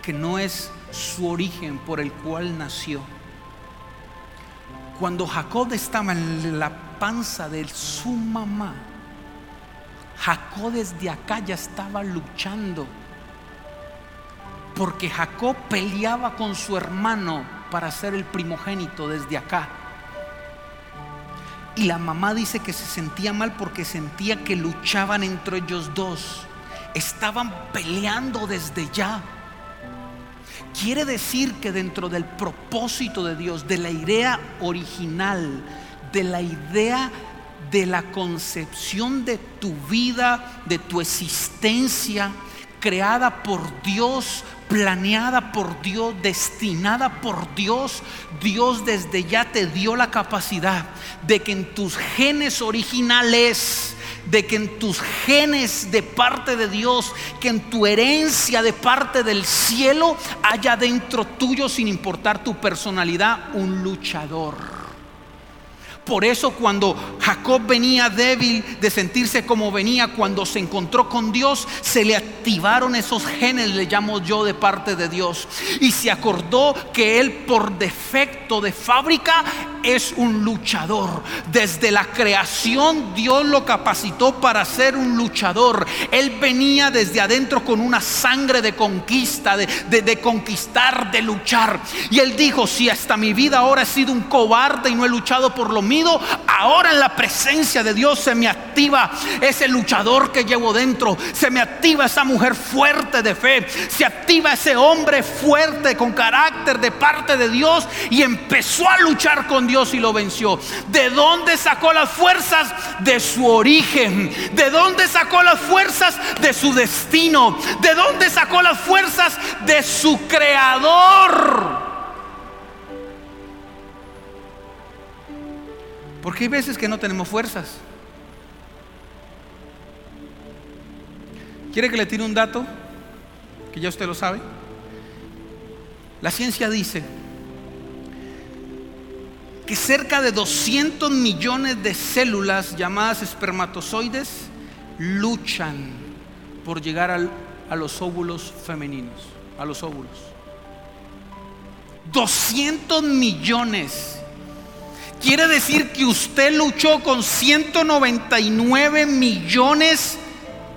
[SPEAKER 2] que no es su origen por el cual nació. Cuando Jacob estaba en la panza de su mamá, Jacob desde acá ya estaba luchando. Porque Jacob peleaba con su hermano para ser el primogénito desde acá. Y la mamá dice que se sentía mal porque sentía que luchaban entre ellos dos. Estaban peleando desde ya. Quiere decir que dentro del propósito de Dios, de la idea original, de la idea de la concepción de tu vida, de tu existencia, creada por Dios, planeada por Dios, destinada por Dios, Dios desde ya te dio la capacidad de que en tus genes originales, de que en tus genes de parte de Dios, que en tu herencia de parte del cielo haya dentro tuyo, sin importar tu personalidad, un luchador. Por eso cuando Jacob venía débil de sentirse como venía, cuando se encontró con Dios, se le activaron esos genes, le llamo yo, de parte de Dios. Y se acordó que él por defecto de fábrica es un luchador. Desde la creación Dios lo capacitó para ser un luchador. Él venía desde adentro con una sangre de conquista, de, de conquistar, de luchar. Y él dijo, si hasta mi vida ahora he sido un cobarde y no he luchado por lo mismo, ahora en la presencia de Dios se me activa ese luchador que llevo dentro, se me activa esa mujer fuerte de fe, se activa ese hombre fuerte con carácter de parte de Dios y empezó a luchar con Dios y lo venció. ¿De dónde sacó las fuerzas? De su origen. ¿De dónde sacó las fuerzas? De su destino. ¿De dónde sacó las fuerzas? De su creador. Porque hay veces que no tenemos fuerzas. ¿Quiere que le tire un dato? Que ya usted lo sabe. La ciencia dice que cerca de 200 millones de células llamadas espermatozoides luchan por llegar a los óvulos femeninos, a los óvulos. 200 millones. Quiere decir que usted luchó con 199 millones,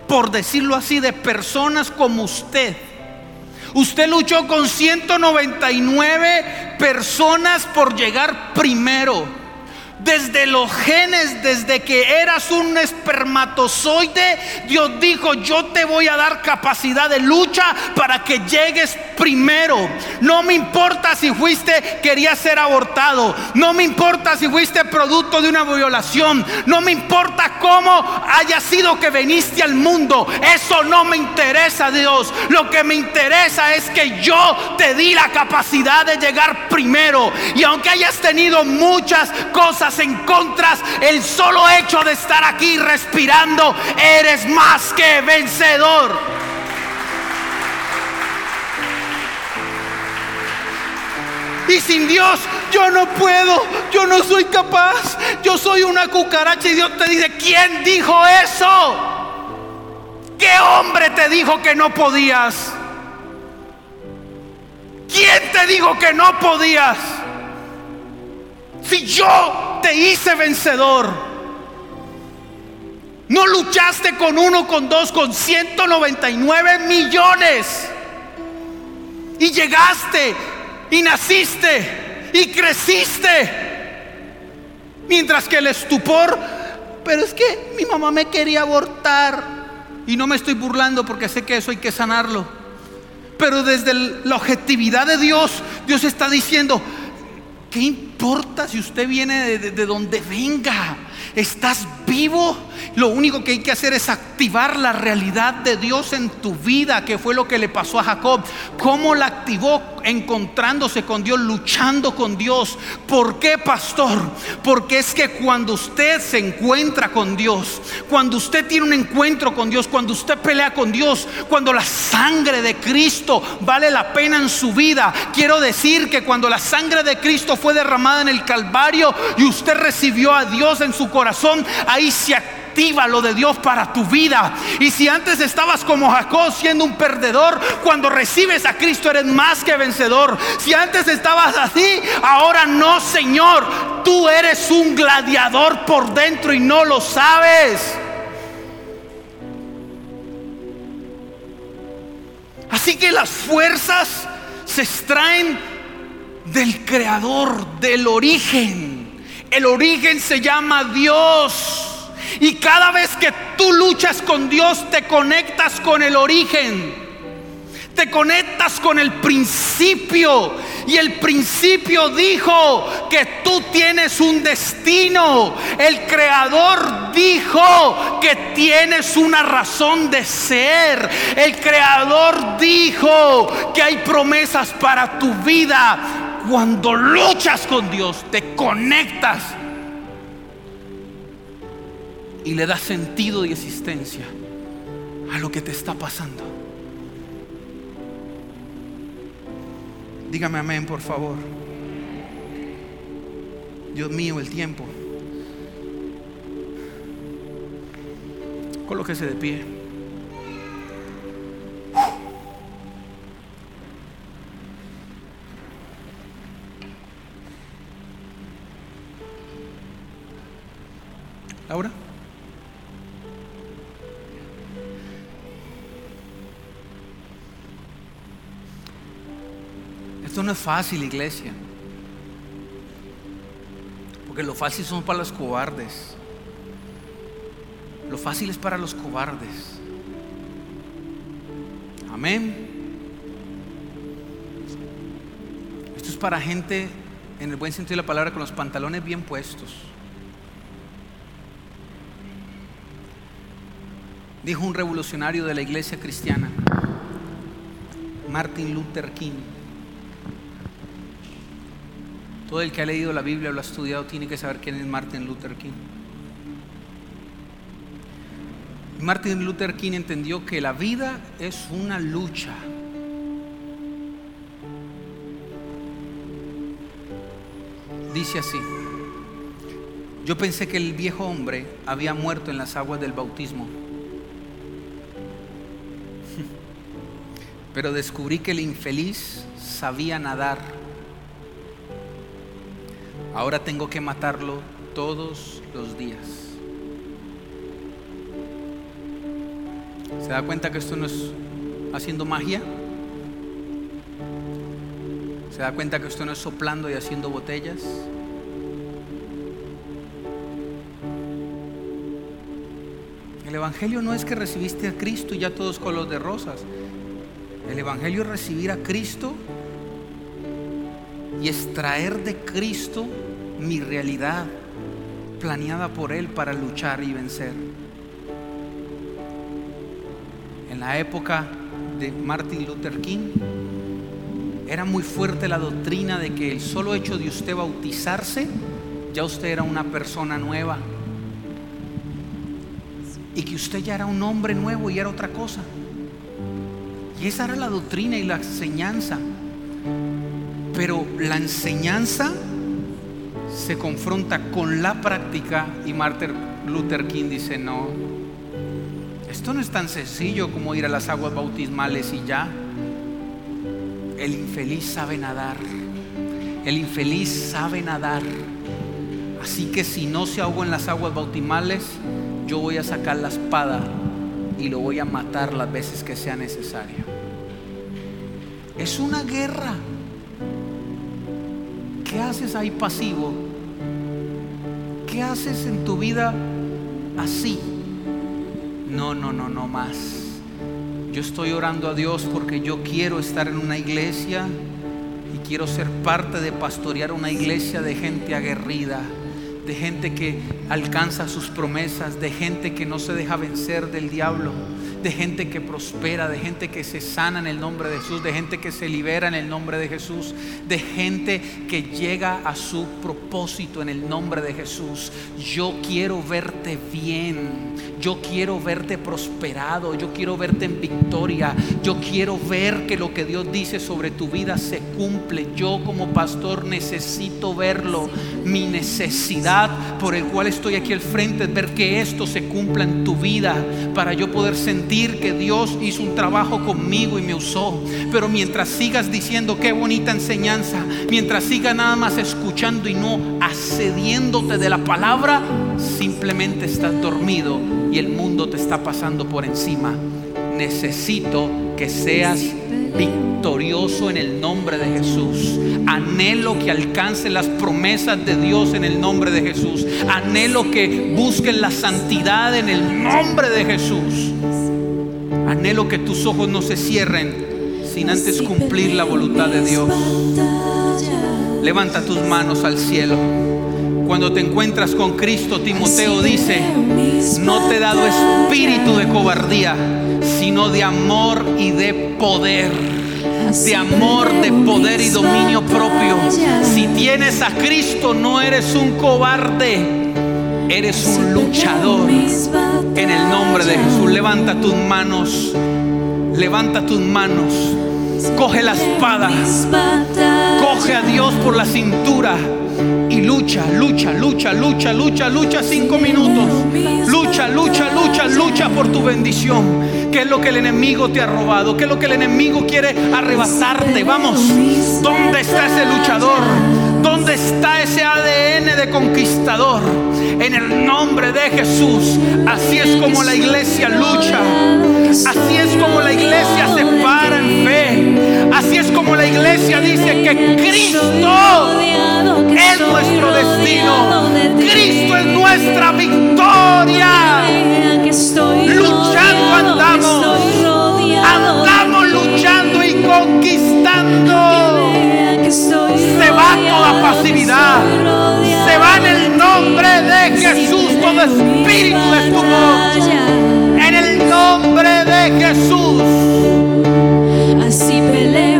[SPEAKER 2] por decirlo así, de personas como usted. Usted luchó con 199 personas por llegar primero desde los genes, desde que eras un espermatozoide, Dios dijo, yo te voy a dar capacidad de lucha para que llegues primero. No me importa si fuiste, quería ser abortado. No me importa si fuiste producto de una violación. No me importa cómo haya sido que viniste al mundo. Eso no me interesa, Dios. Lo que me interesa es que yo te di la capacidad de llegar primero. Y aunque hayas tenido muchas cosas en contra, el solo hecho de estar aquí respirando, eres más que vencedor. Y sin Dios yo no puedo, yo no soy capaz, yo soy una cucaracha y Dios te dice, ¿quién dijo eso? ¿Qué hombre te dijo que no podías? ¿Quién te dijo que no podías? Si yo te hice vencedor, no luchaste con uno, con dos, con 199 millones. Y llegaste y naciste y creciste. Mientras que el estupor, pero es que mi mamá me quería abortar. Y no me estoy burlando porque sé que eso hay que sanarlo. Pero desde la objetividad de Dios, Dios está diciendo, ¿qué importa si usted viene de, de donde venga? Estás vivo. Lo único que hay que hacer es activar la realidad de Dios en tu vida, que fue lo que le pasó a Jacob. ¿Cómo la activó? Encontrándose con Dios, luchando con Dios. ¿Por qué, pastor? Porque es que cuando usted se encuentra con Dios, cuando usted tiene un encuentro con Dios, cuando usted pelea con Dios, cuando la sangre de Cristo vale la pena en su vida, quiero decir que cuando la sangre de Cristo fue derramada en el Calvario y usted recibió a Dios en su corazón, ahí se activa lo de Dios para tu vida. Y si antes estabas como Jacob siendo un perdedor, cuando recibes a Cristo eres más que vencedor. Si antes estabas así, ahora no, Señor. Tú eres un gladiador por dentro y no lo sabes. Así que las fuerzas se extraen del creador, del origen. El origen se llama Dios. Y cada vez que tú luchas con Dios, te conectas con el origen. Te conectas con el principio. Y el principio dijo que tú tienes un destino. El creador dijo que tienes una razón de ser. El creador dijo que hay promesas para tu vida. Cuando luchas con Dios, te conectas y le das sentido y existencia a lo que te está pasando. Dígame amén, por favor. Dios mío, el tiempo. Colóquese de pie. Laura. No es fácil, iglesia. Porque lo fácil son para los cobardes. Lo fácil es para los cobardes. Amén. Esto es para gente, en el buen sentido de la palabra, con los pantalones bien puestos. Dijo un revolucionario de la iglesia cristiana, Martin Luther King. Todo el que ha leído la Biblia o lo ha estudiado tiene que saber quién es Martin Luther King. Martin Luther King entendió que la vida es una lucha. Dice así, yo pensé que el viejo hombre había muerto en las aguas del bautismo pero descubrí que el infeliz sabía nadar. Ahora tengo que matarlo todos los días. ¿Se da cuenta que esto no es haciendo magia? ¿Se da cuenta que esto no es soplando y haciendo botellas? El Evangelio no es que recibiste a Cristo y ya todos color de rosas. El Evangelio es recibir a Cristo y extraer de Cristo mi realidad planeada por Él para luchar y vencer. En la época de Martin Luther King, era muy fuerte la doctrina de que el solo hecho de usted bautizarse, ya usted era una persona nueva. Y que usted ya era un hombre nuevo y era otra cosa. Y esa era la doctrina y la enseñanza. Pero la enseñanza se confronta con la práctica y Martin Luther King dice, no, esto no es tan sencillo como ir a las aguas bautismales y ya. El infeliz sabe nadar. El infeliz sabe nadar. Así que si no se ahoga en las aguas bautismales, yo voy a sacar la espada y lo voy a matar las veces que sea necesario. Es una guerra. ¿Qué haces ahí pasivo? ¿Qué haces en tu vida así? No, no, no, no más. Yo estoy orando a Dios porque yo quiero estar en una iglesia y quiero ser parte de pastorear una iglesia de gente aguerrida, de gente que alcanza sus promesas, de gente que no se deja vencer del diablo de gente que prospera, de gente que se sana en el nombre de Jesús, de gente que se libera en el nombre de Jesús, de gente que llega a su propósito en el nombre de Jesús. Yo quiero verte bien, yo quiero verte prosperado, yo quiero verte en victoria, yo quiero ver que lo que Dios dice sobre tu vida se cumple. Yo como pastor necesito verlo. Mi necesidad por el cual estoy aquí al frente es ver que esto se cumpla en tu vida para yo poder sentir que Dios hizo un trabajo conmigo y me usó. Pero mientras sigas diciendo qué bonita enseñanza, mientras sigas nada más escuchando y no accediéndote de la palabra, simplemente estás dormido y el mundo te está pasando por encima. Necesito que seas victorioso en el nombre de Jesús. Anhelo que alcance las promesas de Dios en el nombre de Jesús. Anhelo que busquen la santidad en el nombre de Jesús. Anhelo que tus ojos no se cierren sin antes cumplir la voluntad de Dios. Levanta tus manos al cielo. Cuando te encuentras con Cristo, Timoteo dice, no te he dado espíritu de cobardía, sino de amor y de poder. De amor, de poder y dominio propio. Si tienes a Cristo, no eres un cobarde Eres un luchador en el nombre de Jesús. Levanta tus manos. Levanta tus manos. Coge la espada. Coge a Dios por la cintura. Y lucha, lucha, lucha, lucha, lucha, lucha cinco minutos. Lucha, lucha, lucha, lucha por tu bendición. ¿Qué es lo que el enemigo te ha robado? ¿Qué es lo que el enemigo quiere arrebatarte? Vamos, ¿dónde está ese luchador? ¿Dónde está ese ADN de conquistador? En el nombre de Jesús. Así es como la iglesia lucha. Así es como la iglesia iglesia dice que Cristo es nuestro destino. Cristo es nuestra victoria. Luchando andamos. Andamos luchando y conquistando. Se va toda pasividad. Se va en el nombre de Jesús todo espíritu de tu En el nombre de Jesús.
[SPEAKER 3] Así peleo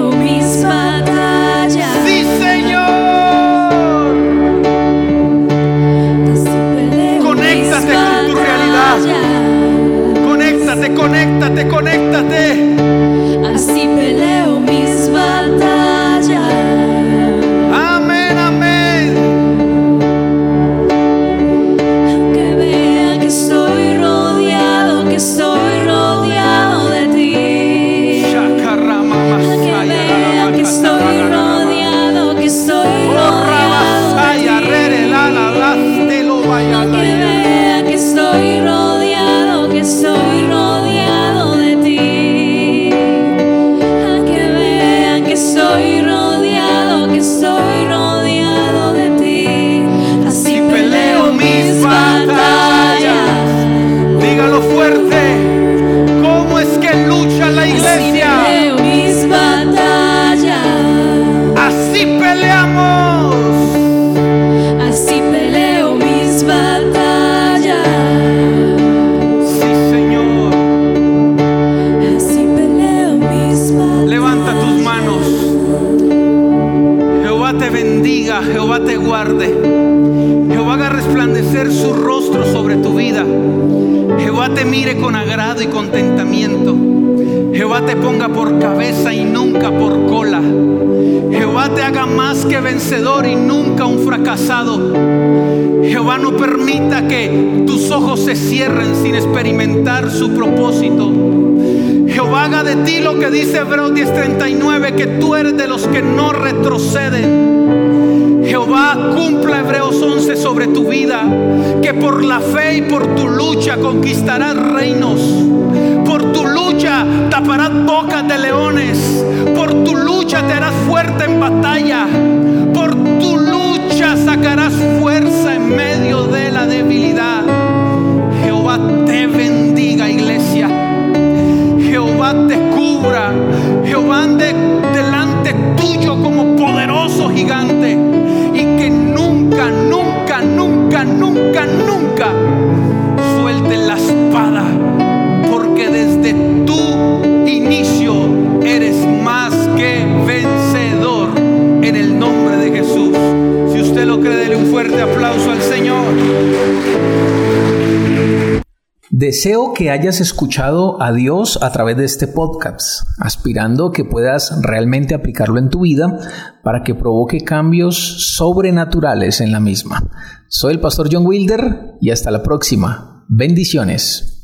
[SPEAKER 2] Conéctate, conéctate, con agrado y contentamiento. Jehová te ponga por cabeza y nunca por cola. Jehová te haga más que vencedor y nunca un fracasado. Jehová no permita que tus ojos se cierren sin experimentar su propósito. Jehová haga de ti lo que dice Hebreos 10:39, que tú eres de los que no retroceden. Jehová cumpla Hebreos 11 sobre tu vida, que por la fe y por tu lucha conquistarás reinos. Por tu lucha taparás bocas de leones. Por tu lucha te harás fuerte en batalla. Por tu lucha sacarás fuerza en medio de la debilidad. Jehová te bendiga, iglesia. Jehová te cubra. Jehová ande delante tuyo como poderoso gigante. Nunca, suelten la espada. Porque desde tu inicio eres más que vencedor en el nombre de Jesús. Si usted lo cree, dele un fuerte aplauso al Señor.
[SPEAKER 1] Deseo que hayas escuchado a Dios a través de este podcast, aspirando que puedas realmente aplicarlo en tu vida para que provoque cambios sobrenaturales en la misma. Soy el pastor John Wilder y hasta la próxima. Bendiciones.